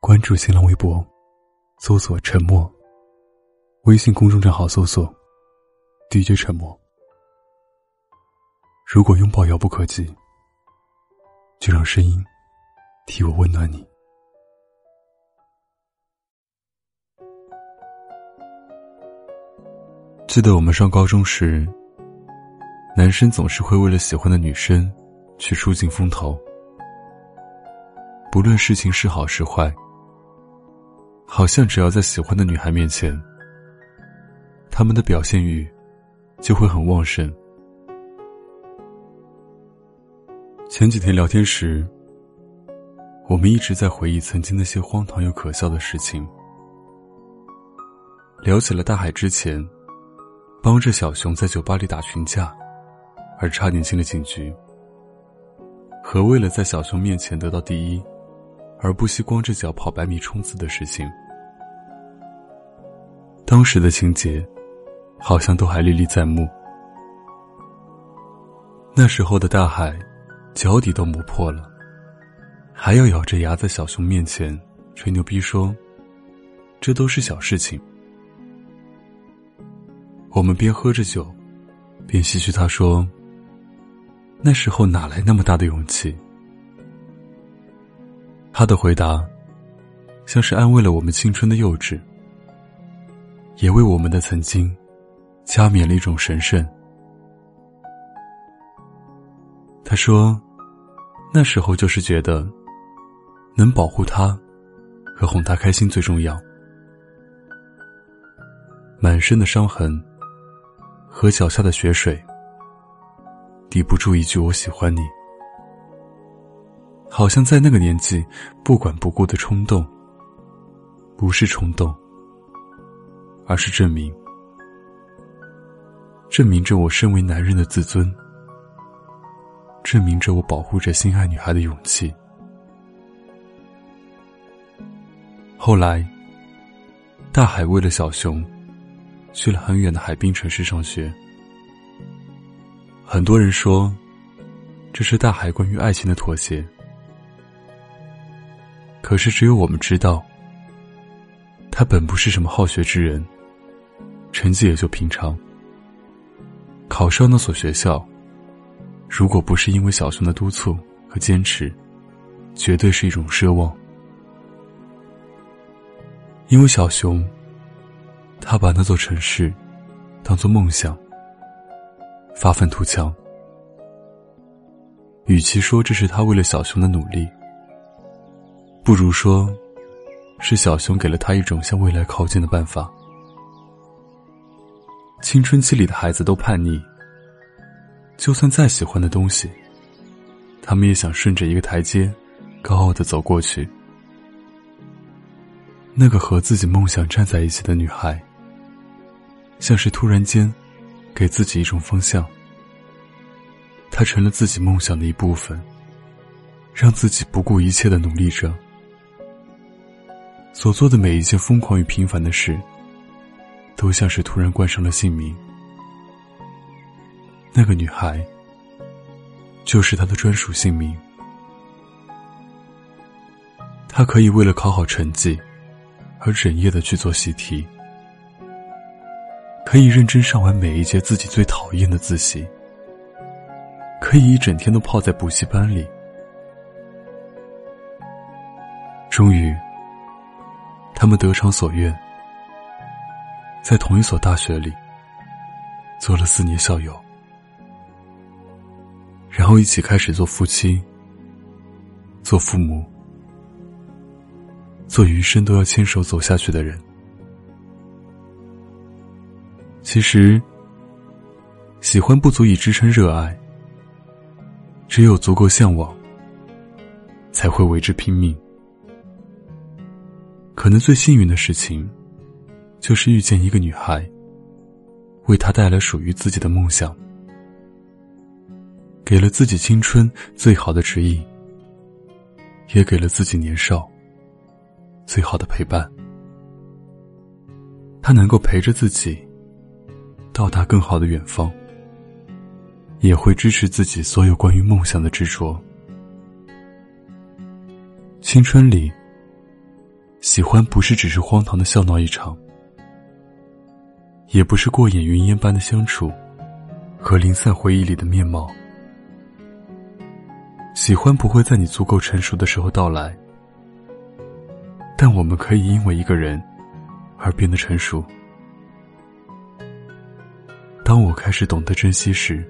关注新浪微博，搜索“沉默”。微信公众账号搜索 “DJ 沉默”。如果拥抱遥不可及，就让声音替我温暖你。记得我们上高中时，男生总是会为了喜欢的女生去出尽风头，不论事情是好是坏，好像只要在喜欢的女孩面前，他们的表现欲就会很旺盛。前几天聊天时，我们一直在回忆曾经那些荒唐又可笑的事情，聊起了大海之前帮着小熊在酒吧里打群架，而差点进了警局，和为了在小熊面前得到第一，而不惜光着脚跑百米冲刺的事情。当时的情节，好像都还历历在目。那时候的大海。脚底都磨破了，还要咬着牙在小熊面前吹牛逼说：“这都是小事情。”我们边喝着酒，边唏嘘他说：“那时候哪来那么大的勇气？”他的回答，像是安慰了我们青春的幼稚，也为我们的曾经加冕了一种神圣。他说：“那时候就是觉得，能保护他，和哄他开心最重要。满身的伤痕和脚下的血水，抵不住一句‘我喜欢你’。好像在那个年纪，不管不顾的冲动，不是冲动，而是证明，证明着我身为男人的自尊。”证明着我保护着心爱女孩的勇气。后来，大海为了小熊，去了很远的海滨城市上学。很多人说，这是大海关于爱情的妥协。可是，只有我们知道，他本不是什么好学之人，成绩也就平常。考上那所学校。如果不是因为小熊的督促和坚持，绝对是一种奢望。因为小熊，他把那座城市当做梦想，发愤图强。与其说这是他为了小熊的努力，不如说，是小熊给了他一种向未来靠近的办法。青春期里的孩子都叛逆。就算再喜欢的东西，他们也想顺着一个台阶，高傲的走过去。那个和自己梦想站在一起的女孩，像是突然间，给自己一种方向。她成了自己梦想的一部分，让自己不顾一切的努力着。所做的每一件疯狂与平凡的事，都像是突然冠上了姓名。那个女孩，就是他的专属姓名。他可以为了考好成绩，而整夜的去做习题；可以认真上完每一节自己最讨厌的自习；可以一整天都泡在补习班里。终于，他们得偿所愿，在同一所大学里做了四年校友。然后一起开始做夫妻，做父母，做余生都要牵手走下去的人。其实，喜欢不足以支撑热爱，只有足够向往，才会为之拼命。可能最幸运的事情，就是遇见一个女孩，为她带来属于自己的梦想。给了自己青春最好的指引，也给了自己年少最好的陪伴。他能够陪着自己到达更好的远方，也会支持自己所有关于梦想的执着。青春里，喜欢不是只是荒唐的笑闹一场，也不是过眼云烟般的相处和零散回忆里的面貌。喜欢不会在你足够成熟的时候到来，但我们可以因为一个人而变得成熟。当我开始懂得珍惜时，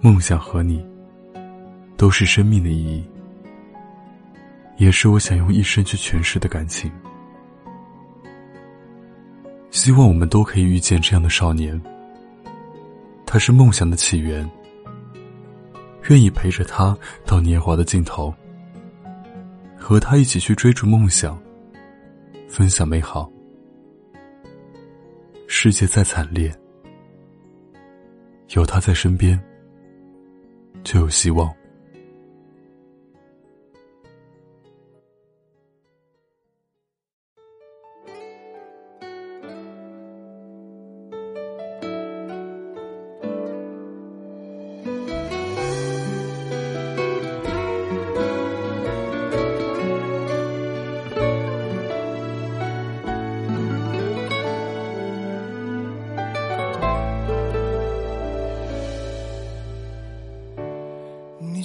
梦想和你都是生命的意义。也是我想用一生去诠释的感情。希望我们都可以遇见这样的少年。他是梦想的起源，愿意陪着他到年华的尽头，和他一起去追逐梦想，分享美好。世界再惨烈，有他在身边，就有希望。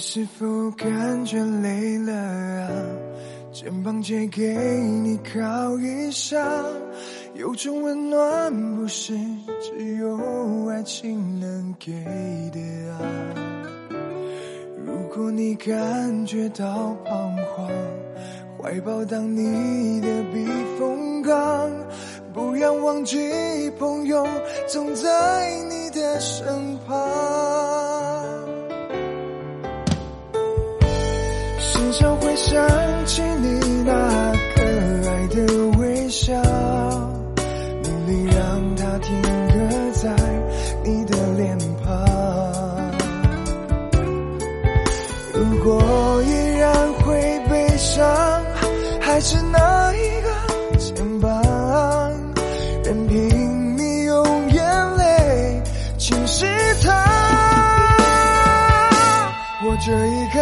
是否感觉累了啊？肩膀借给你靠一下，有种温暖不是只有爱情能给的啊。如果你感觉到彷徨，怀抱当你的避风港，不要忘记朋友总在你的身旁。想起你那可爱的微笑，努力让它停格在你的脸庞。如果依然会悲伤，还是那一个肩膀，任凭你用眼泪侵蚀它。我这一刻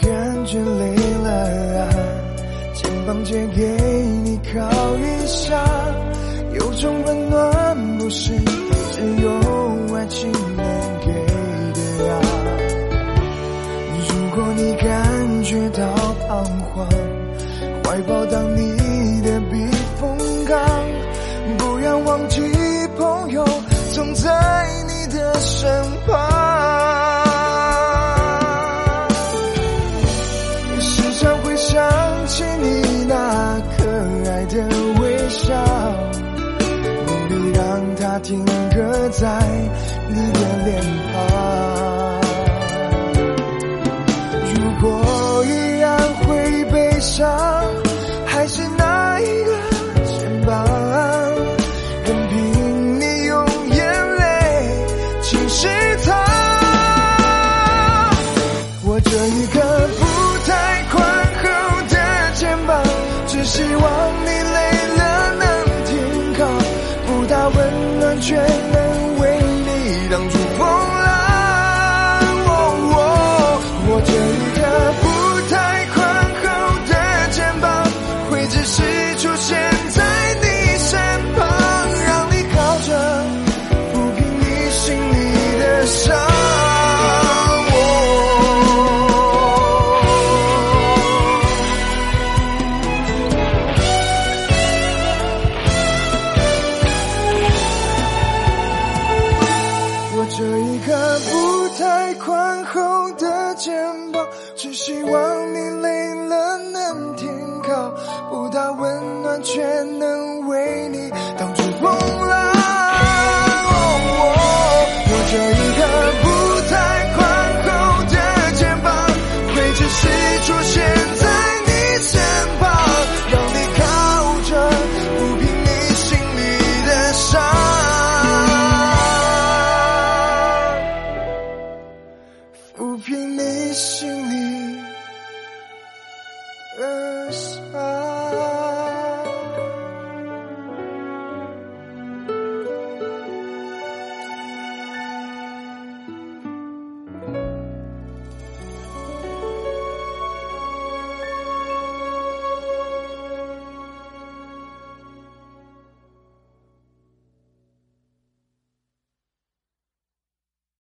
感觉累了啊？肩膀借给你靠一下，有种温暖不是只有爱情能给的啊。如果你感觉到彷徨，怀抱当你的避风港，不要忘记朋友总在你的身旁。在一个不太宽厚的肩膀只希望你累了能停靠不到温暖却能为你挡住风浪。我这一个不